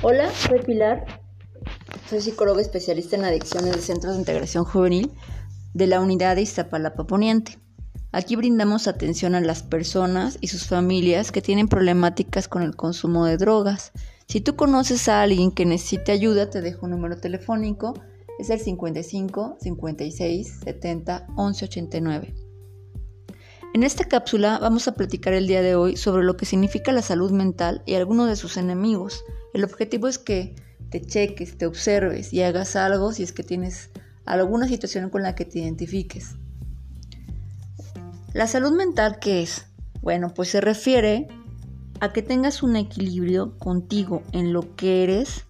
Hola, soy Pilar. Soy psicóloga especialista en adicciones de Centros de Integración Juvenil de la unidad de Iztapalapa Poniente. Aquí brindamos atención a las personas y sus familias que tienen problemáticas con el consumo de drogas. Si tú conoces a alguien que necesite ayuda, te dejo un número telefónico. Es el 55 56 70 11 89. En esta cápsula vamos a platicar el día de hoy sobre lo que significa la salud mental y algunos de sus enemigos. El objetivo es que te cheques, te observes y hagas algo si es que tienes alguna situación con la que te identifiques. La salud mental, ¿qué es? Bueno, pues se refiere a que tengas un equilibrio contigo en lo que eres,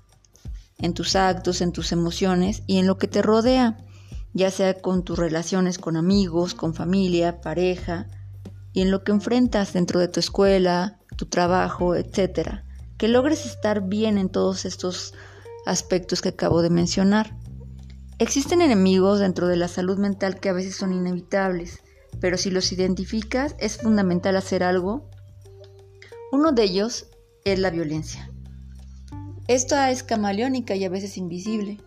en tus actos, en tus emociones y en lo que te rodea ya sea con tus relaciones con amigos, con familia, pareja, y en lo que enfrentas dentro de tu escuela, tu trabajo, etc. Que logres estar bien en todos estos aspectos que acabo de mencionar. Existen enemigos dentro de la salud mental que a veces son inevitables, pero si los identificas es fundamental hacer algo. Uno de ellos es la violencia. Esta es camaleónica y a veces invisible,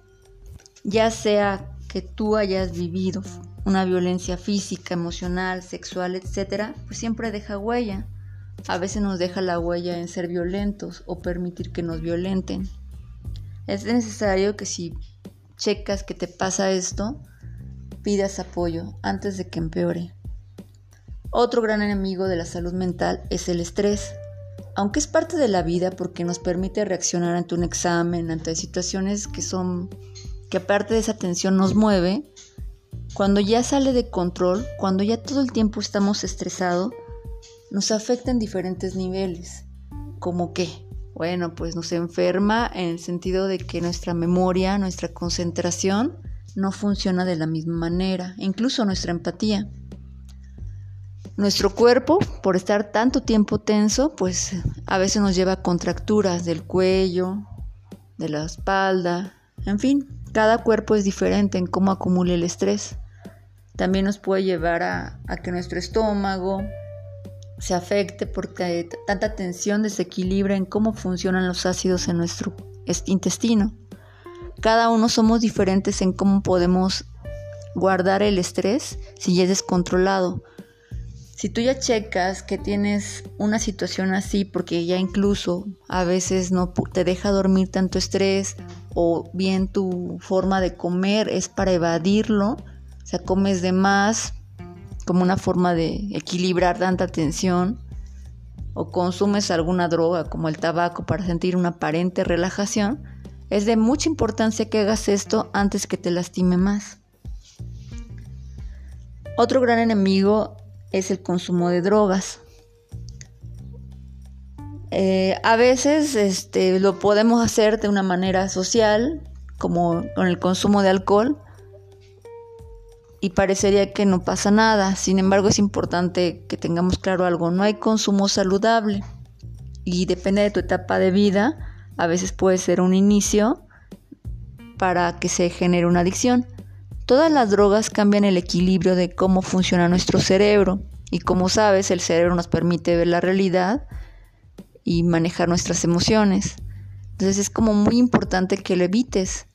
ya sea que tú hayas vivido una violencia física, emocional, sexual, etc., pues siempre deja huella. A veces nos deja la huella en ser violentos o permitir que nos violenten. Es necesario que si checas que te pasa esto, pidas apoyo antes de que empeore. Otro gran enemigo de la salud mental es el estrés. Aunque es parte de la vida porque nos permite reaccionar ante un examen, ante situaciones que son que aparte de esa tensión nos mueve, cuando ya sale de control, cuando ya todo el tiempo estamos estresados, nos afecta en diferentes niveles. ¿Como qué? Bueno, pues nos enferma en el sentido de que nuestra memoria, nuestra concentración no funciona de la misma manera, incluso nuestra empatía. Nuestro cuerpo, por estar tanto tiempo tenso, pues a veces nos lleva a contracturas del cuello, de la espalda, en fin, cada cuerpo es diferente en cómo acumula el estrés. También nos puede llevar a, que nuestro estómago se afecte porque tanta tensión desequilibra en cómo funcionan los ácidos en nuestro intestino. Cada uno somos diferentes en cómo podemos guardar el estrés si ya es descontrolado. Si tú ya checas que tienes una situación así porque ya incluso a veces no te deja dormir tanto estrés o bien tu forma de comer es para evadirlo, o sea, comes de más como una forma de equilibrar tanta tensión o consumes alguna droga como el tabaco para sentir una aparente relajación, es de mucha importancia que hagas esto antes que te lastime más. Otro gran enemigo es el consumo de drogas. Eh, a veces este, lo podemos hacer de una manera social, como con el consumo de alcohol, y parecería que no pasa nada. Sin embargo, es importante que tengamos claro algo, no hay consumo saludable y depende de tu etapa de vida, a veces puede ser un inicio para que se genere una adicción. Todas las drogas cambian el equilibrio de cómo funciona nuestro cerebro y como sabes, el cerebro nos permite ver la realidad y manejar nuestras emociones. Entonces es como muy importante que lo evites.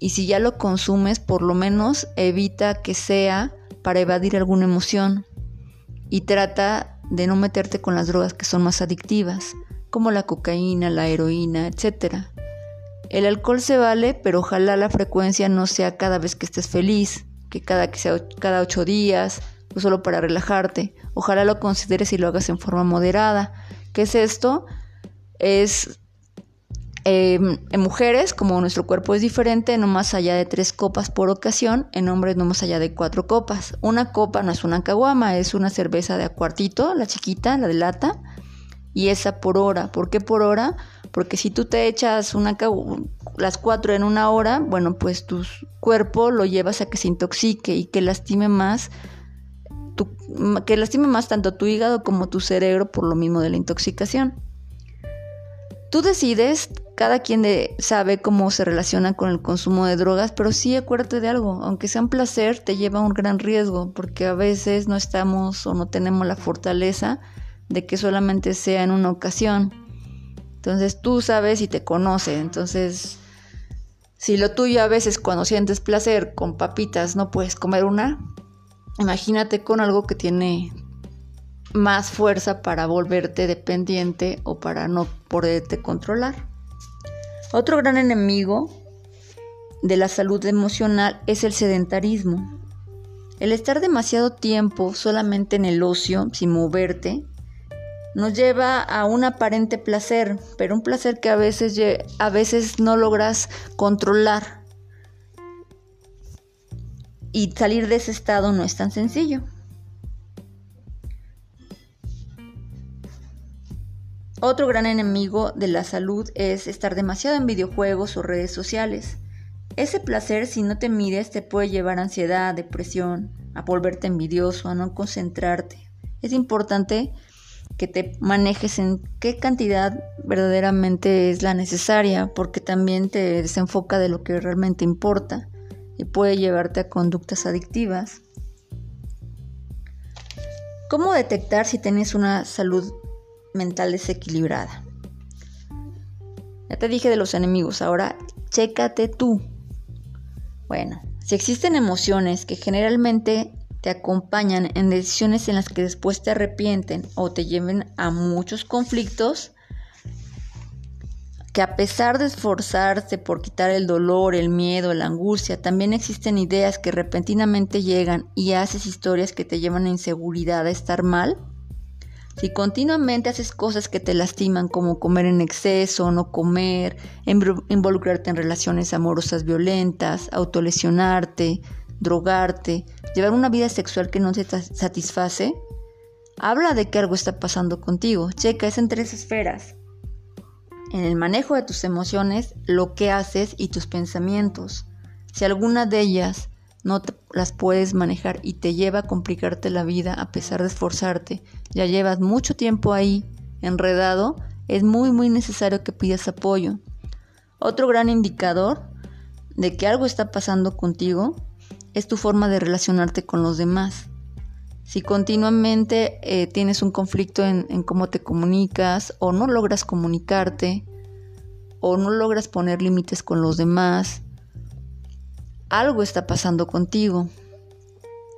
Y si ya lo consumes, por lo menos evita que sea para evadir alguna emoción. Y trata de no meterte con las drogas que son más adictivas, como la cocaína, la heroína, etc. El alcohol se vale, pero ojalá la frecuencia no sea cada vez que estés feliz, que cada, que sea cada ocho días, o solo para relajarte. Ojalá lo consideres y lo hagas en forma moderada ¿Qué es esto? Es em, en mujeres, como nuestro cuerpo es diferente, no más allá de tres copas por ocasión, en hombres no más allá de cuatro copas. Una copa no es una caguama, es una cerveza de a cuartito, la chiquita, la de lata, y esa por hora. ¿Por qué por hora? Porque si tú te echas una las cuatro en una hora, bueno, pues tu cuerpo lo llevas a que se intoxique y que lastime más que lastime más tanto tu hígado como tu cerebro por lo mismo de la intoxicación. Tú decides, cada quien sabe cómo se relaciona con el consumo de drogas, pero sí acuérdate de algo, aunque sea un placer, te lleva a un gran riesgo, porque a veces no estamos o no tenemos la fortaleza de que solamente sea en una ocasión. Entonces tú sabes y te conoce. Entonces, si lo tuyo a veces cuando sientes placer con papitas no puedes comer una, imagínate con algo que tiene más fuerza para volverte dependiente o para no poderte controlar. Otro gran enemigo de la salud emocional es el sedentarismo. El estar demasiado tiempo solamente en el ocio, sin moverte, nos lleva a un aparente placer, pero un placer que a veces, a veces no logras controlar. Y salir de ese estado no es tan sencillo. Otro gran enemigo de la salud es estar demasiado en videojuegos o redes sociales. Ese placer, si no te mides, te puede llevar a ansiedad, depresión, a volverte envidioso, a no concentrarte. Es importante que te manejes en qué cantidad verdaderamente es la necesaria, porque también te desenfoca de lo que realmente importa y puede llevarte a conductas adictivas. ¿Cómo detectar si tienes una salud mental desequilibrada? Ya te dije de los enemigos, ahora chécate tú. Bueno, si existen emociones que generalmente te acompañan en decisiones en las que después te arrepienten o te lleven a muchos conflictos, que a pesar de esforzarse por quitar el dolor, el miedo, la angustia, también existen ideas que repentinamente llegan y haces historias que te llevan a inseguridad, a estar mal, si continuamente haces cosas que te lastiman como comer en exceso, no comer, involucrarte en relaciones amorosas violentas, autolesionarte, drogarte, llevar una vida sexual que no te satisface, habla de que algo está pasando contigo. Checa, es en tres esferas. En el manejo de tus emociones, lo que haces y tus pensamientos. Si alguna de ellas no las puedes manejar y te lleva a complicarte la vida a pesar de esforzarte, ya llevas mucho tiempo ahí enredado, es muy muy necesario que pidas apoyo. Otro gran indicador de que algo está pasando contigo es tu forma de relacionarte con los demás. Si continuamente eh, tienes un conflicto en, en cómo te comunicas o no logras comunicarte o no logras poner límites con los demás, algo está pasando contigo.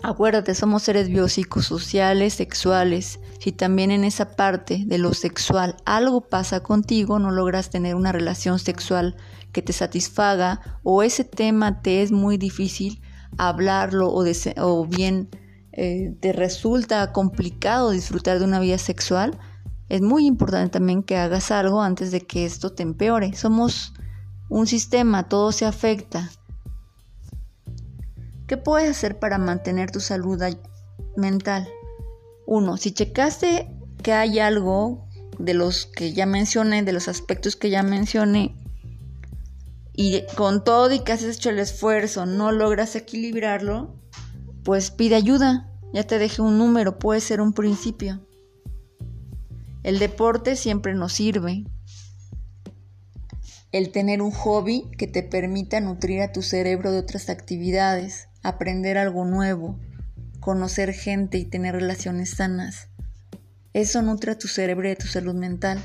Acuérdate, somos seres biopsicosociales, sexuales. Si también en esa parte de lo sexual algo pasa contigo, no logras tener una relación sexual que te satisfaga o ese tema te es muy difícil hablarlo o, bien eh, te resulta complicado disfrutar de una vida sexual, es muy importante también que hagas algo antes de que esto te empeore. Somos un sistema, todo se afecta. ¿Qué puedes hacer para mantener tu salud mental? Uno, si checaste que hay algo de los que ya mencioné, de los aspectos que ya mencioné, y con todo y que has hecho el esfuerzo no logras equilibrarlo, pues pide ayuda. Ya te dejé un número, puede ser un principio. El deporte siempre nos sirve. El tener un hobby que te permita nutrir a tu cerebro de otras actividades aprender algo nuevo, conocer gente y tener relaciones sanas. Eso nutre a tu cerebro y a tu salud mental.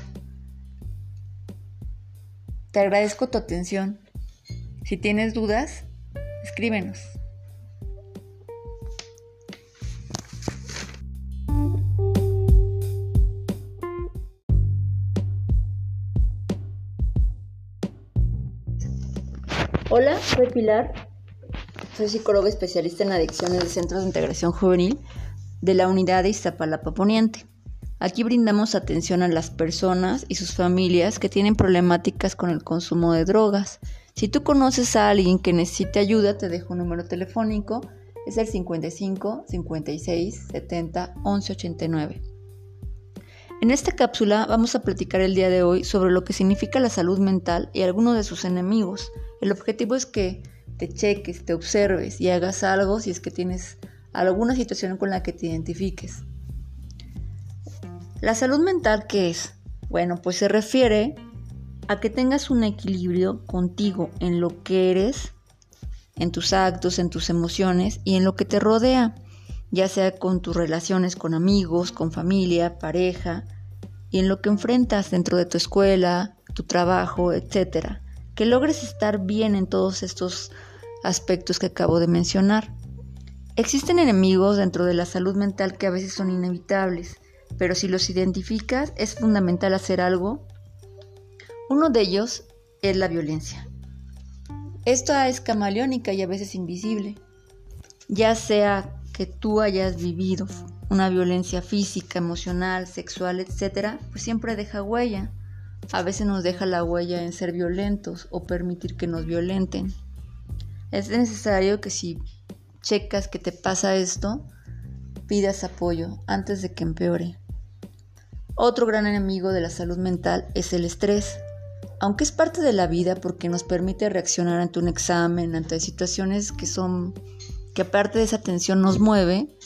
Te agradezco tu atención. Si tienes dudas, escríbenos. Hola, soy Pilar soy psicóloga especialista en adicciones del Centro de Integración Juvenil de la Unidad de Iztapalapa Poniente. Aquí brindamos atención a las personas y sus familias que tienen problemáticas con el consumo de drogas. Si tú conoces a alguien que necesite ayuda, te dejo un número telefónico. Es el 55 56 70 11 89. En esta cápsula vamos a platicar el día de hoy sobre lo que significa la salud mental y algunos de sus enemigos. El objetivo es que te cheques, te observes y hagas algo si es que tienes alguna situación con la que te identifiques. La salud mental, ¿qué es? Bueno, pues se refiere a que tengas un equilibrio contigo en lo que eres, en tus actos, en tus emociones y en lo que te rodea, ya sea con tus relaciones con amigos, con familia, pareja, y en lo que enfrentas dentro de tu escuela, tu trabajo, etc. Que logres estar bien en todos estos aspectos que acabo de mencionar. Existen enemigos dentro de la salud mental que a veces son inevitables, pero si los identificas es fundamental hacer algo. Uno de ellos es la violencia. Esta es camaleónica y a veces invisible, ya sea que tú hayas vivido una violencia física, emocional, sexual, etc., pues siempre deja huella. A veces nos deja la huella en ser violentos o permitir que nos violenten. Es necesario que si checas que te pasa esto, pidas apoyo antes de que empeore. Otro gran enemigo de la salud mental es el estrés. Aunque es parte de la vida porque nos permite reaccionar ante un examen, ante situaciones que son que aparte de esa tensión nos mueve,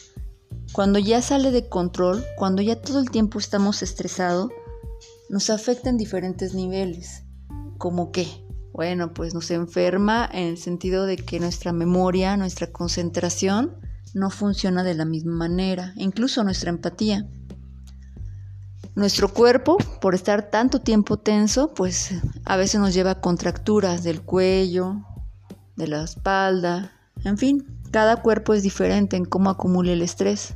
cuando ya sale de control, cuando ya todo el tiempo estamos estresados, nos afecta en diferentes niveles. ¿Como qué? Bueno, pues nos enferma en el sentido de que nuestra memoria, nuestra concentración no funciona de la misma manera, incluso nuestra empatía. Nuestro cuerpo, por estar tanto tiempo tenso, pues a veces nos lleva a contracturas del cuello, de la espalda, en fin, cada cuerpo es diferente en cómo acumula el estrés.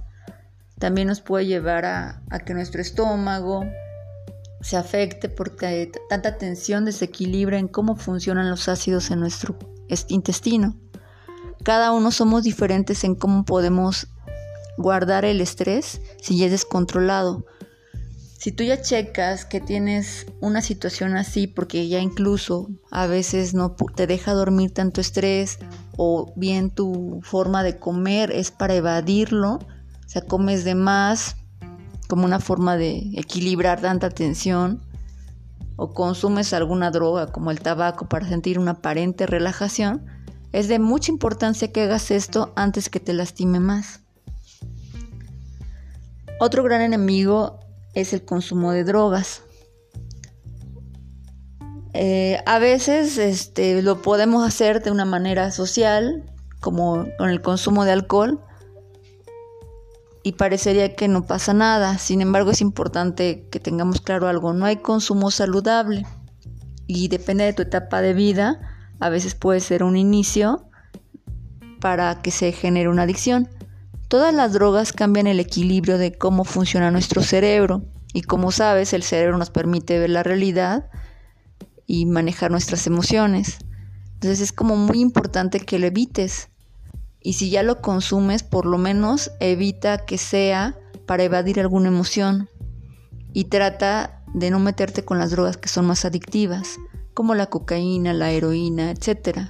También nos puede llevar a, a que nuestro estómago, se afecte porque tanta tensión desequilibra en cómo funcionan los ácidos en nuestro intestino. Cada uno somos diferentes en cómo podemos guardar el estrés si es descontrolado. Si tú ya checas que tienes una situación así porque ya incluso a veces no te deja dormir tanto estrés o bien tu forma de comer es para evadirlo, o sea, comes de más como una forma de equilibrar tanta tensión o consumes alguna droga como el tabaco para sentir una aparente relajación, es de mucha importancia que hagas esto antes que te lastime más. Otro gran enemigo es el consumo de drogas. Eh, a veces este, lo podemos hacer de una manera social, como con el consumo de alcohol, y parecería que no pasa nada. Sin embargo, es importante que tengamos claro algo, no hay consumo saludable y depende de tu etapa de vida, a veces puede ser un inicio para que se genere una adicción. Todas las drogas cambian el equilibrio de cómo funciona nuestro cerebro y como sabes, el cerebro nos permite ver la realidad y manejar nuestras emociones. Entonces es como muy importante que lo evites y si ya lo consumes, por lo menos evita que sea para evadir alguna emoción y trata de no meterte con las drogas que son más adictivas, como la cocaína, la heroína, etc.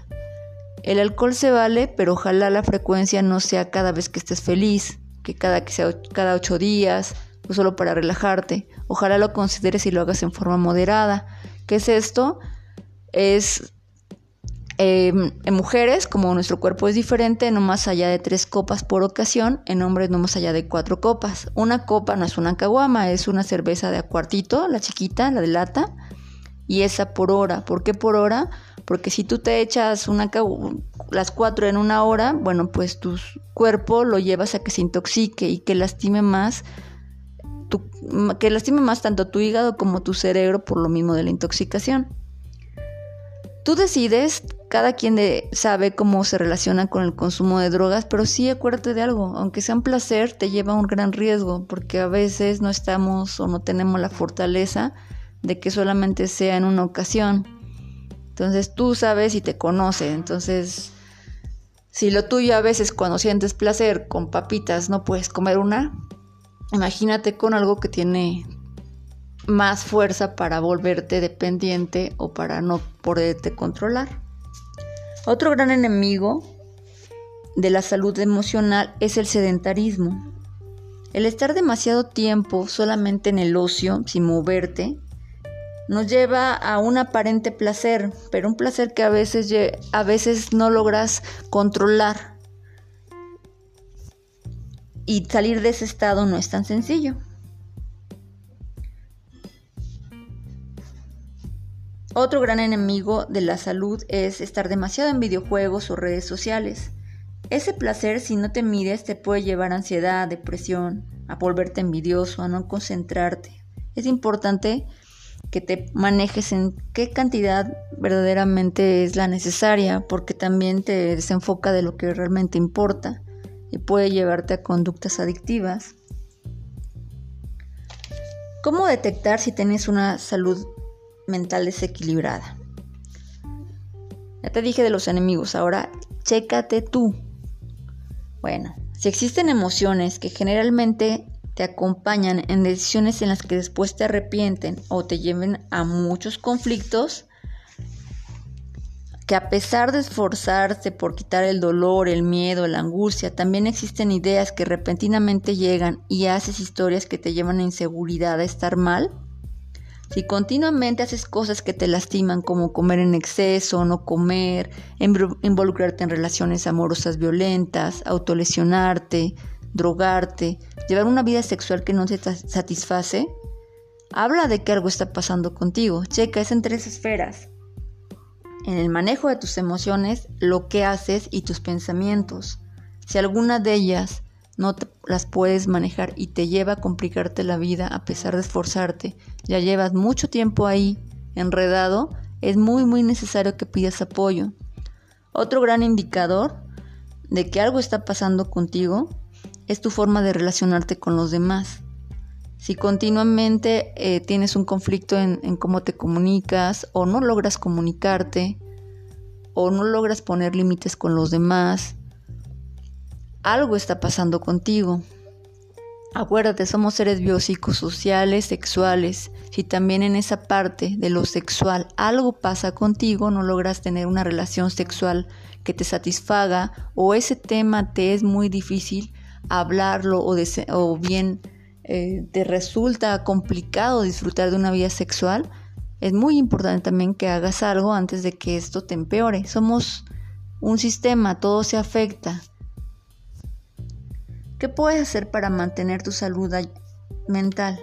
El alcohol se vale, pero ojalá la frecuencia no sea cada vez que estés feliz, que cada, que sea cada ocho días o solo para relajarte. Ojalá lo consideres y lo hagas en forma moderada. ¿Qué es esto? Es Em, en mujeres, como nuestro cuerpo es diferente, no más allá de tres copas por ocasión, en hombres no más allá de cuatro copas. Una copa no es una caguama, es una cerveza de a cuartito, la chiquita, la de lata, y esa por hora. ¿Por qué por hora? Porque si tú te echas una las cuatro en una hora, bueno, pues tu cuerpo lo llevas a que se intoxique y que lastime más, que lastime más tanto tu hígado como tu cerebro por lo mismo de la intoxicación. Tú decides, cada quien sabe cómo se relaciona con el consumo de drogas, pero sí acuérdate de algo, aunque sea un placer, te lleva a un gran riesgo, porque a veces no estamos o no tenemos la fortaleza de que solamente sea en una ocasión. Entonces tú sabes y te conoce, entonces si lo tuyo a veces cuando sientes placer con papitas no puedes comer una, imagínate con algo que tiene más fuerza para volverte dependiente o para no poderte controlar. Otro gran enemigo de la salud emocional es el sedentarismo. El estar demasiado tiempo solamente en el ocio, sin moverte, nos lleva a un aparente placer, pero un placer que a veces, a veces no logras controlar. Y salir de ese estado no es tan sencillo. Otro gran enemigo de la salud es estar demasiado en videojuegos o redes sociales. Ese placer, si no te mides, te puede llevar a ansiedad, depresión, a volverte envidioso, a no concentrarte. Es importante que te manejes en qué cantidad verdaderamente es la necesaria, porque también te desenfoca de lo que realmente importa y puede llevarte a conductas adictivas. ¿Cómo detectar si tienes una salud mental desequilibrada? Ya te dije de los enemigos, ahora chécate tú. Bueno, si existen emociones que generalmente te acompañan en decisiones en las que después te arrepienten o te lleven a muchos conflictos, que a pesar de esforzarse por quitar el dolor, el miedo, la angustia, también existen ideas que repentinamente llegan y haces historias que te llevan a inseguridad, a estar mal. Si continuamente haces cosas que te lastiman como comer en exceso, no comer, involucrarte en relaciones amorosas violentas, autolesionarte, drogarte, llevar una vida sexual que no te satisface, habla de que algo está pasando contigo. Checa, es en tres esferas. En el manejo de tus emociones, lo que haces y tus pensamientos. Si alguna de ellas no las puedes manejar y te lleva a complicarte la vida a pesar de esforzarte, ya llevas mucho tiempo ahí enredado, es muy muy necesario que pidas apoyo. Otro gran indicador de que algo está pasando contigo es tu forma de relacionarte con los demás. Si continuamente eh, tienes un conflicto en cómo te comunicas o no logras comunicarte o no logras poner límites con los demás, algo está pasando contigo. Acuérdate, somos seres biopsicosociales, sexuales. Si también en esa parte de lo sexual algo pasa contigo, no logras tener una relación sexual que te satisfaga o ese tema te es muy difícil, hablarlo o, bien eh, te resulta complicado disfrutar de una vida sexual, es muy importante también que hagas algo antes de que esto te empeore. Somos un sistema, todo se afecta. ¿Qué puedes hacer para mantener tu salud mental?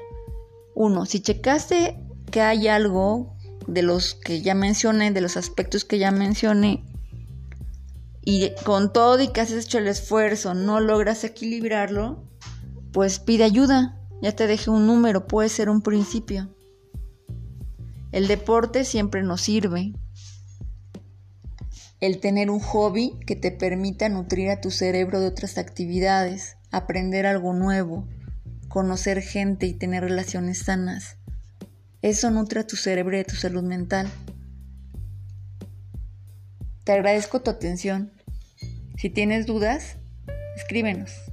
Uno, si checaste que hay algo de los que ya mencioné, de los aspectos que ya mencioné, y con todo y que has hecho el esfuerzo no logras equilibrarlo, pues pide ayuda. Ya te dejé un número, puede ser un principio. El deporte siempre nos sirve. El tener un hobby que te permita nutrir a tu cerebro de otras actividades, aprender algo nuevo, conocer gente y tener relaciones sanas. Eso nutre a tu cerebro y a tu salud mental. Te agradezco tu atención. Si tienes dudas, escríbenos.